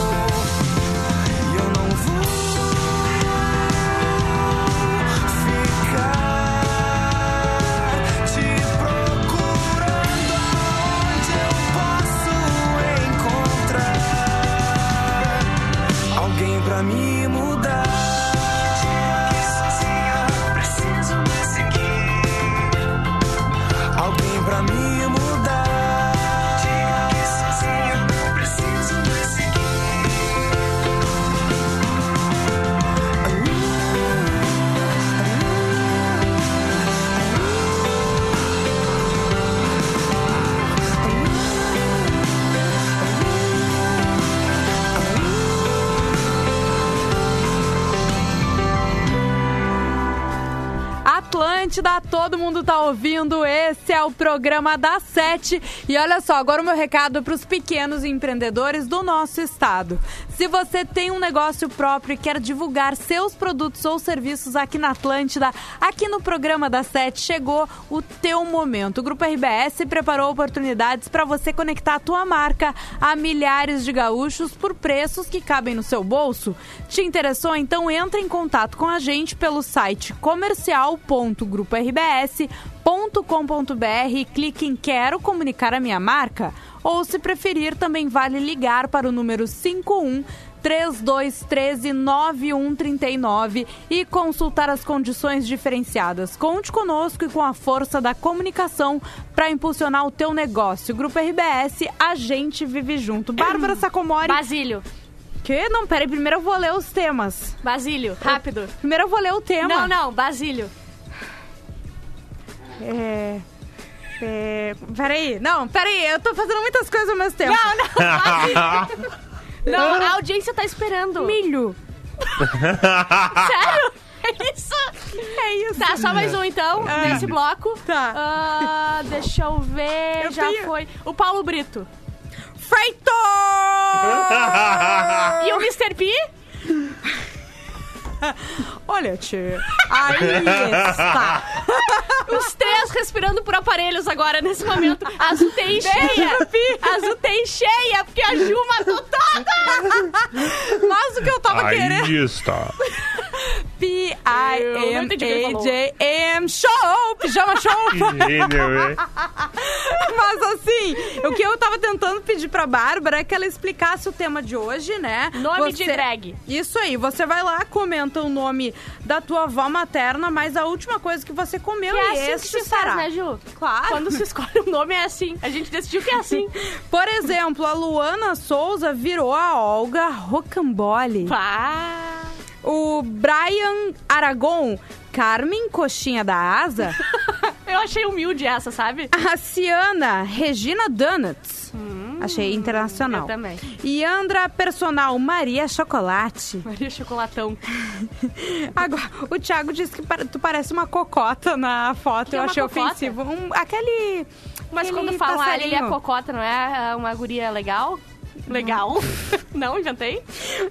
Speaker 1: Todo mundo tá ouvindo. Esse é o programa da Sete. E olha só, agora o meu recado é para os pequenos empreendedores do nosso estado. Se você tem um negócio próprio e quer divulgar seus produtos ou serviços aqui na Atlântida, aqui no programa da Sete chegou o teu momento. O Grupo RBS preparou oportunidades para você conectar a tua marca a milhares de gaúchos por preços que cabem no seu bolso. Te interessou? Então entre em contato com a gente pelo site comercial.gruporbs.com.br e clique em Quero comunicar a minha marca. Ou, se preferir, também vale ligar para o número 51 3213 9139 e consultar as condições diferenciadas. Conte conosco e com a força da comunicação para impulsionar o teu negócio. Grupo RBS, a gente vive junto. Bárbara Sacomori.
Speaker 2: Basílio.
Speaker 1: Que? Não, peraí, primeiro eu vou ler os temas.
Speaker 2: Basílio, rápido.
Speaker 1: Primeiro eu vou ler o tema.
Speaker 2: Não, não, Basílio.
Speaker 1: É. É. Peraí, não, peraí, eu tô fazendo muitas coisas ao mesmo tempo.
Speaker 2: Não, não. Não, a audiência tá esperando.
Speaker 1: Milho.
Speaker 2: Sério? É isso?
Speaker 1: É isso.
Speaker 2: Tá, só mais um então,
Speaker 1: Ah.
Speaker 2: nesse bloco.
Speaker 1: Tá.
Speaker 2: Ah, deixa eu ver.
Speaker 1: Eu
Speaker 2: já
Speaker 1: tenho-
Speaker 2: foi. O Paulo Brito.
Speaker 1: Feito!
Speaker 2: E o Mr. P?
Speaker 1: Olha, tia. Aí está.
Speaker 2: Os três respirando por aparelhos agora, nesse momento. As UTI cheia. As UTI cheia, porque a Ju matou toda.
Speaker 1: Mas o que eu tava querendo.
Speaker 3: Aí está.
Speaker 1: P-I-M-A-J-A-M Show! Pijama Show! Mas assim, o que eu tava tentando pedir pra Bárbara é que ela explicasse o tema de hoje, né?
Speaker 2: Nome de drag.
Speaker 1: Isso aí, você vai lá, comenta o nome da tua avó materna, mas a última coisa que você comeu
Speaker 2: Que é
Speaker 1: e
Speaker 2: assim que se
Speaker 1: será.
Speaker 2: faz, né, Ju?
Speaker 1: Claro.
Speaker 2: Quando se escolhe um nome é assim. A gente decidiu que é assim.
Speaker 1: Por exemplo, a Luana Souza virou a Olga Rocambole.
Speaker 2: Pá.
Speaker 1: O Brian Aragon, Carmen Coxinha da Asa.
Speaker 2: Eu achei humilde essa, sabe?
Speaker 1: A Ciana Regina Donuts. Achei internacional.
Speaker 2: eu também.
Speaker 1: E Andra Personal Maria Chocolate.
Speaker 2: Maria Chocolatão.
Speaker 1: Agora, o Thiago disse que tu parece uma cocota na foto.
Speaker 2: Que é
Speaker 1: eu
Speaker 2: uma
Speaker 1: achei
Speaker 2: cocota?
Speaker 1: ofensivo. Um- aquele.
Speaker 2: Mas
Speaker 1: aquele
Speaker 2: quando falam ah, ele é cocota, não é ah, uma guria legal? Legal. não, inventei?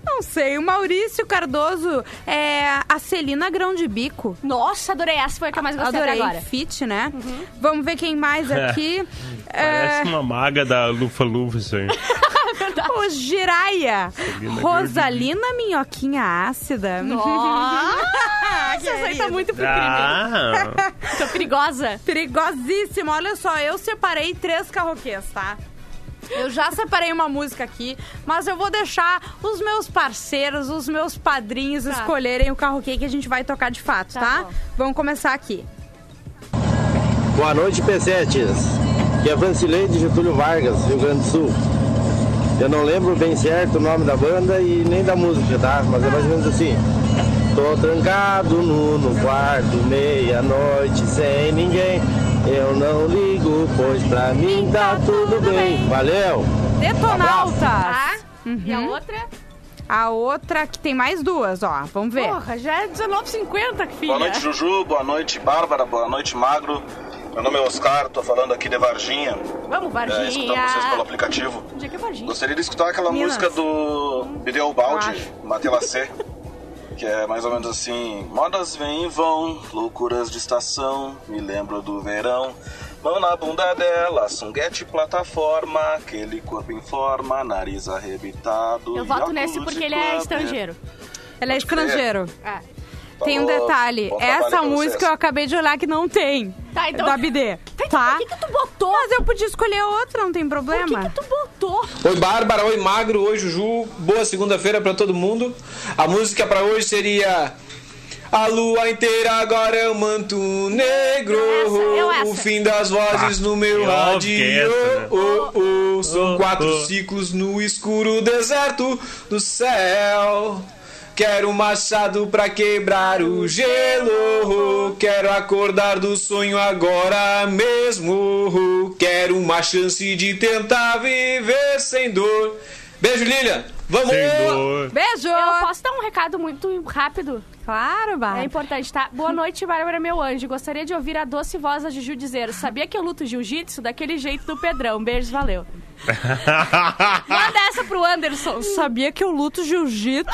Speaker 1: Não sei. O Maurício Cardoso é a Celina Grão de Bico.
Speaker 2: Nossa, adorei. Essa foi a que eu mais gostei
Speaker 1: Adorei.
Speaker 2: até agora. Uhum.
Speaker 1: Fit, né? Vamos ver quem mais aqui. É,
Speaker 3: Parece uma maga da Lufa Lufa isso aí.
Speaker 1: o Jiraya.
Speaker 3: Celina
Speaker 1: Rosalina Minhoquinha Ácida.
Speaker 2: Nossa, essa aí tá muito pro crime.
Speaker 3: Ah,
Speaker 2: Tô perigosa.
Speaker 1: Perigosíssima. Olha só, eu separei três carroquês, tá? Eu já separei uma música aqui, mas eu vou deixar os meus parceiros, os meus padrinhos
Speaker 2: Tá.
Speaker 1: escolherem o carroquê que a gente vai tocar de fato,
Speaker 2: Tá
Speaker 1: tá? Vamos começar aqui.
Speaker 10: Boa noite, P7. Aqui é Vancilei de Getúlio Vargas, Rio Grande do Sul. Eu não lembro bem certo o nome da banda e nem da música, tá? Mas é mais ou menos assim. Tô trancado no, no quarto, meia-noite, sem ninguém. Eu não ligo, pois pra mim tá tudo bem. Valeu!
Speaker 1: Detonautas.
Speaker 2: Tá?
Speaker 1: Uhum.
Speaker 2: E a outra?
Speaker 1: A outra que tem mais duas, ó. Vamos ver.
Speaker 2: Porra, já é 19,50, filha.
Speaker 11: Boa noite, Juju. Boa noite, Bárbara. Boa noite, Magro. Meu nome é Oscar, tô falando aqui de Varginha.
Speaker 2: Vamos,
Speaker 11: É, escutando vocês pelo
Speaker 2: Varginha.
Speaker 11: aplicativo.
Speaker 2: Onde é que é Varginha?
Speaker 11: Gostaria de escutar aquela
Speaker 1: Minas.
Speaker 11: música do Bideu Balde,
Speaker 1: Acho.
Speaker 11: Matela C. Que é mais ou menos assim: Modas vêm e vão, loucuras de estação, me lembro do verão. Mão na bunda dela, sunguete plataforma, aquele corpo em forma, nariz arrebitado.
Speaker 2: Eu voto nesse porque ele é estrangeiro.
Speaker 1: Ela é estrangeiro.
Speaker 2: É.
Speaker 1: Tem um detalhe. Essa música
Speaker 11: vocês.
Speaker 1: eu acabei de olhar que não tem.
Speaker 2: Tá, então-
Speaker 1: Da BD.
Speaker 2: Então,
Speaker 1: Tá?
Speaker 2: por que, que tu botou?
Speaker 1: Mas eu podia escolher outra, não tem
Speaker 2: Por que,
Speaker 1: problema.
Speaker 2: que tu botou?
Speaker 12: Oi Bárbara, oi Magro, oi Juju, boa segunda-feira pra todo mundo. A música pra hoje seria A lua inteira agora é um manto negro.
Speaker 2: Essa, eu essa.
Speaker 12: O fim das vozes no meu
Speaker 3: é
Speaker 12: rádio.
Speaker 3: né?
Speaker 12: Oh, oh, São
Speaker 3: Oh,
Speaker 12: quatro
Speaker 3: oh.
Speaker 12: ciclos no escuro deserto do céu. Quero um machado pra quebrar o gelo. Quero acordar do sonho agora mesmo. Quero uma chance de tentar viver sem dor. Beijo, Lilian. Vamos!
Speaker 1: Beijo!
Speaker 2: Eu posso dar um recado muito rápido?
Speaker 1: Claro, Bárbara.
Speaker 2: É importante, tá? Boa noite, Bárbara, meu anjo. Gostaria de ouvir a doce voz da Juju dizer: Sabia que eu luto jiu-jitsu daquele jeito do Pedrão? Beijos, valeu. Manda essa pro Anderson.
Speaker 1: Sabia que eu luto jiu-jitsu?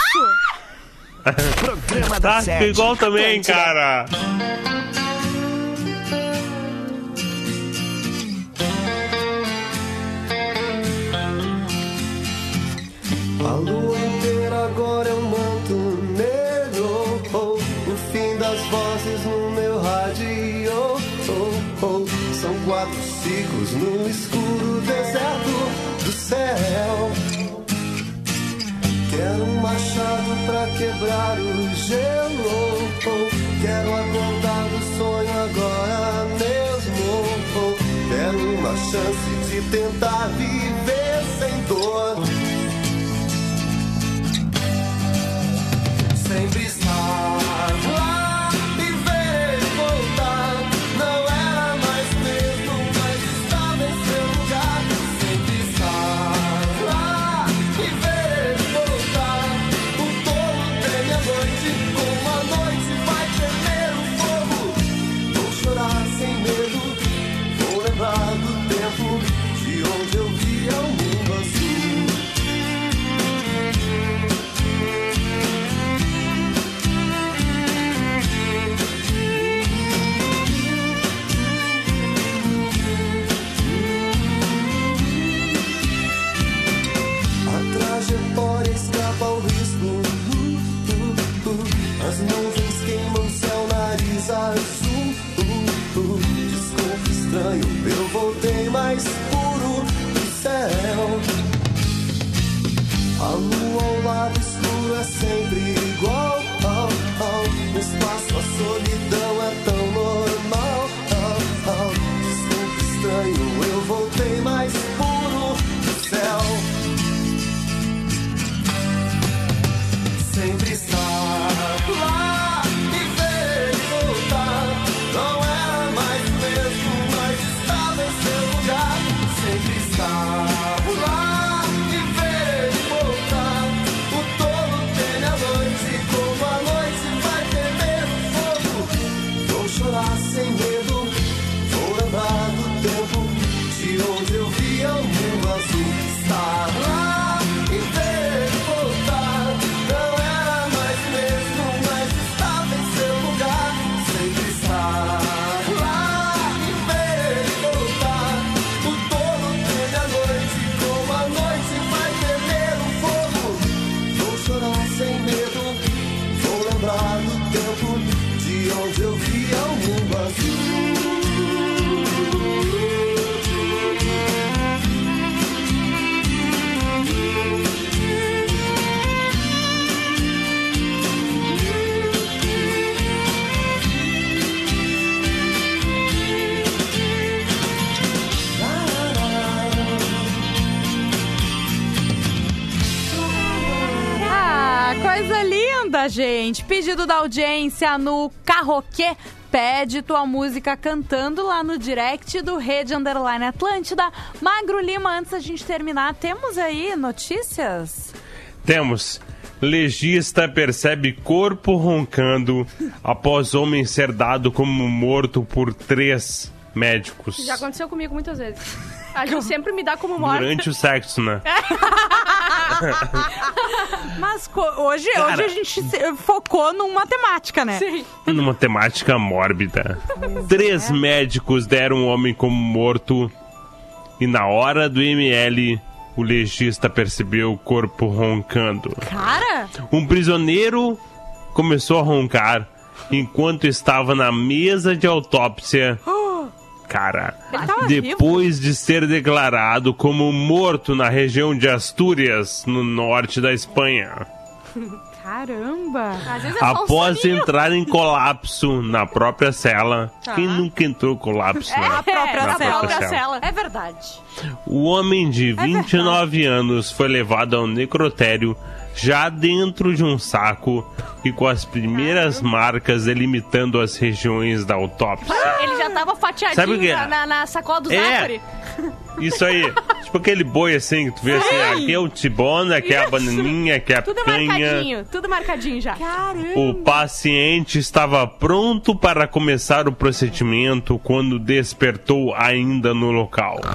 Speaker 4: Programa da
Speaker 3: Tá
Speaker 4: Sete.
Speaker 3: igual também, cara.
Speaker 13: Machado pra quebrar o gelo. Quero acordar do sonho agora mesmo. Oh, quero uma chance de tentar viver sem dor.
Speaker 1: Gente. Pedido da audiência no Carroquê. Pede tua música cantando lá no direct do Rede Underline Atlântida. Magro Lima, antes da gente terminar, temos aí notícias?
Speaker 3: Temos. Legista percebe corpo roncando após homem ser dado como morto por três médicos.
Speaker 2: Já aconteceu comigo muitas vezes. A Ju sempre me dá como morta.
Speaker 3: Durante o sexo, né?
Speaker 1: Mas hoje,
Speaker 3: Cara.
Speaker 1: hoje a gente se- focou numa temática, né?
Speaker 2: Sim.
Speaker 3: Numa temática mórbida. Três médicos deram o homem como morto e na hora do ML o legista percebeu o corpo roncando.
Speaker 1: Cara,
Speaker 3: Um prisioneiro começou a roncar enquanto estava na mesa de autópsia. Cara, depois de ser declarado como morto na região de Astúrias, no norte da Espanha.
Speaker 1: caramba.
Speaker 2: É um
Speaker 3: Após entrar em colapso na própria cela.
Speaker 1: Tá.
Speaker 3: Quem nunca entrou em colapso,
Speaker 2: É,
Speaker 3: né?
Speaker 1: A própria
Speaker 2: na
Speaker 1: cela.
Speaker 2: própria cela.
Speaker 1: É verdade.
Speaker 3: O homem de
Speaker 1: É
Speaker 3: 29 anos foi levado ao necrotério já dentro de um saco e com as primeiras marcas delimitando as regiões da autópsia.
Speaker 2: Ele já tava fatiadinho
Speaker 3: Sabe o que é?
Speaker 2: na, na- na sacola do
Speaker 3: É.
Speaker 2: Zafari.
Speaker 3: Isso aí. Tipo aquele boi assim, que tu vê assim, aqui é o tibona, aqui é a bananinha, aqui é a
Speaker 2: Tudo
Speaker 3: picanha.
Speaker 2: marcadinho, tudo marcadinho já.
Speaker 3: O paciente estava pronto para começar o procedimento quando despertou ainda no local.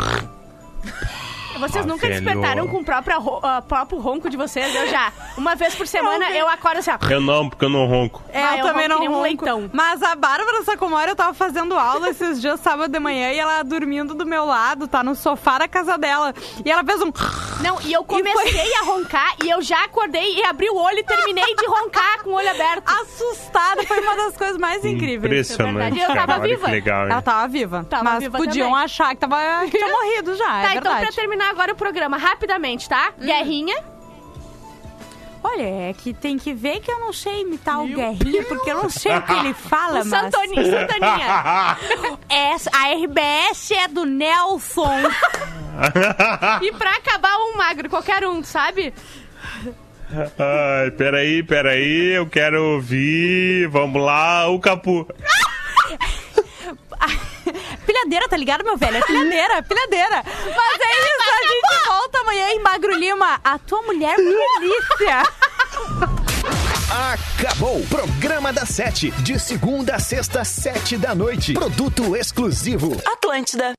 Speaker 2: Vocês
Speaker 3: Ah,
Speaker 2: nunca
Speaker 3: velho.
Speaker 2: despertaram com o próprio, ah, próprio ronco de vocês? Eu já. Uma vez por semana eu acordo assim, ó.
Speaker 3: Eu não, porque eu não ronco.
Speaker 1: É,
Speaker 2: Ah,
Speaker 1: eu,
Speaker 2: eu
Speaker 1: também
Speaker 2: ronco
Speaker 1: não
Speaker 2: nem um
Speaker 1: ronco. Mas a Bárbara Sacomori, eu tava fazendo aula esses dias, sábado de manhã, e ela dormindo do meu lado, tá no sofá da casa dela. E ela fez um...
Speaker 2: Não, e eu comecei a roncar e eu já acordei e abri o olho e terminei de roncar com o olho aberto.
Speaker 1: Assustada, foi uma das coisas mais incríveis.
Speaker 3: Impressionante,
Speaker 2: É eu tava viva.
Speaker 3: legal, hein?
Speaker 1: Ela tava viva.
Speaker 2: Tava
Speaker 1: mas
Speaker 2: viva
Speaker 1: podiam
Speaker 2: também.
Speaker 1: achar que, tava, que tinha morrido já,
Speaker 2: Tá,
Speaker 1: é
Speaker 2: então pra
Speaker 1: verdade.
Speaker 2: Terminar agora o programa, rapidamente, tá?
Speaker 1: Hum.
Speaker 2: Guerrinha.
Speaker 1: Olha, é que tem que ver que eu não sei imitar o Guerrinha, porque eu não sei o que ele fala,
Speaker 2: O
Speaker 1: mas...
Speaker 2: Santoninha, Santoninha.
Speaker 1: Essa, a RBS é do Nelson.
Speaker 2: E pra acabar um magro, qualquer um, sabe?
Speaker 3: Ai, peraí, peraí, eu quero ouvir. Vamos lá, o Capu.
Speaker 1: Pilhadeira, tá ligado, meu velho? É pilhadeira, pilhadeira. Mas é isso, a gente volta amanhã em Magro Lima. A tua mulher é delícia.
Speaker 4: Acabou! Programa da Sete. De segunda a sexta, sete da noite. Produto exclusivo.
Speaker 14: Atlântida.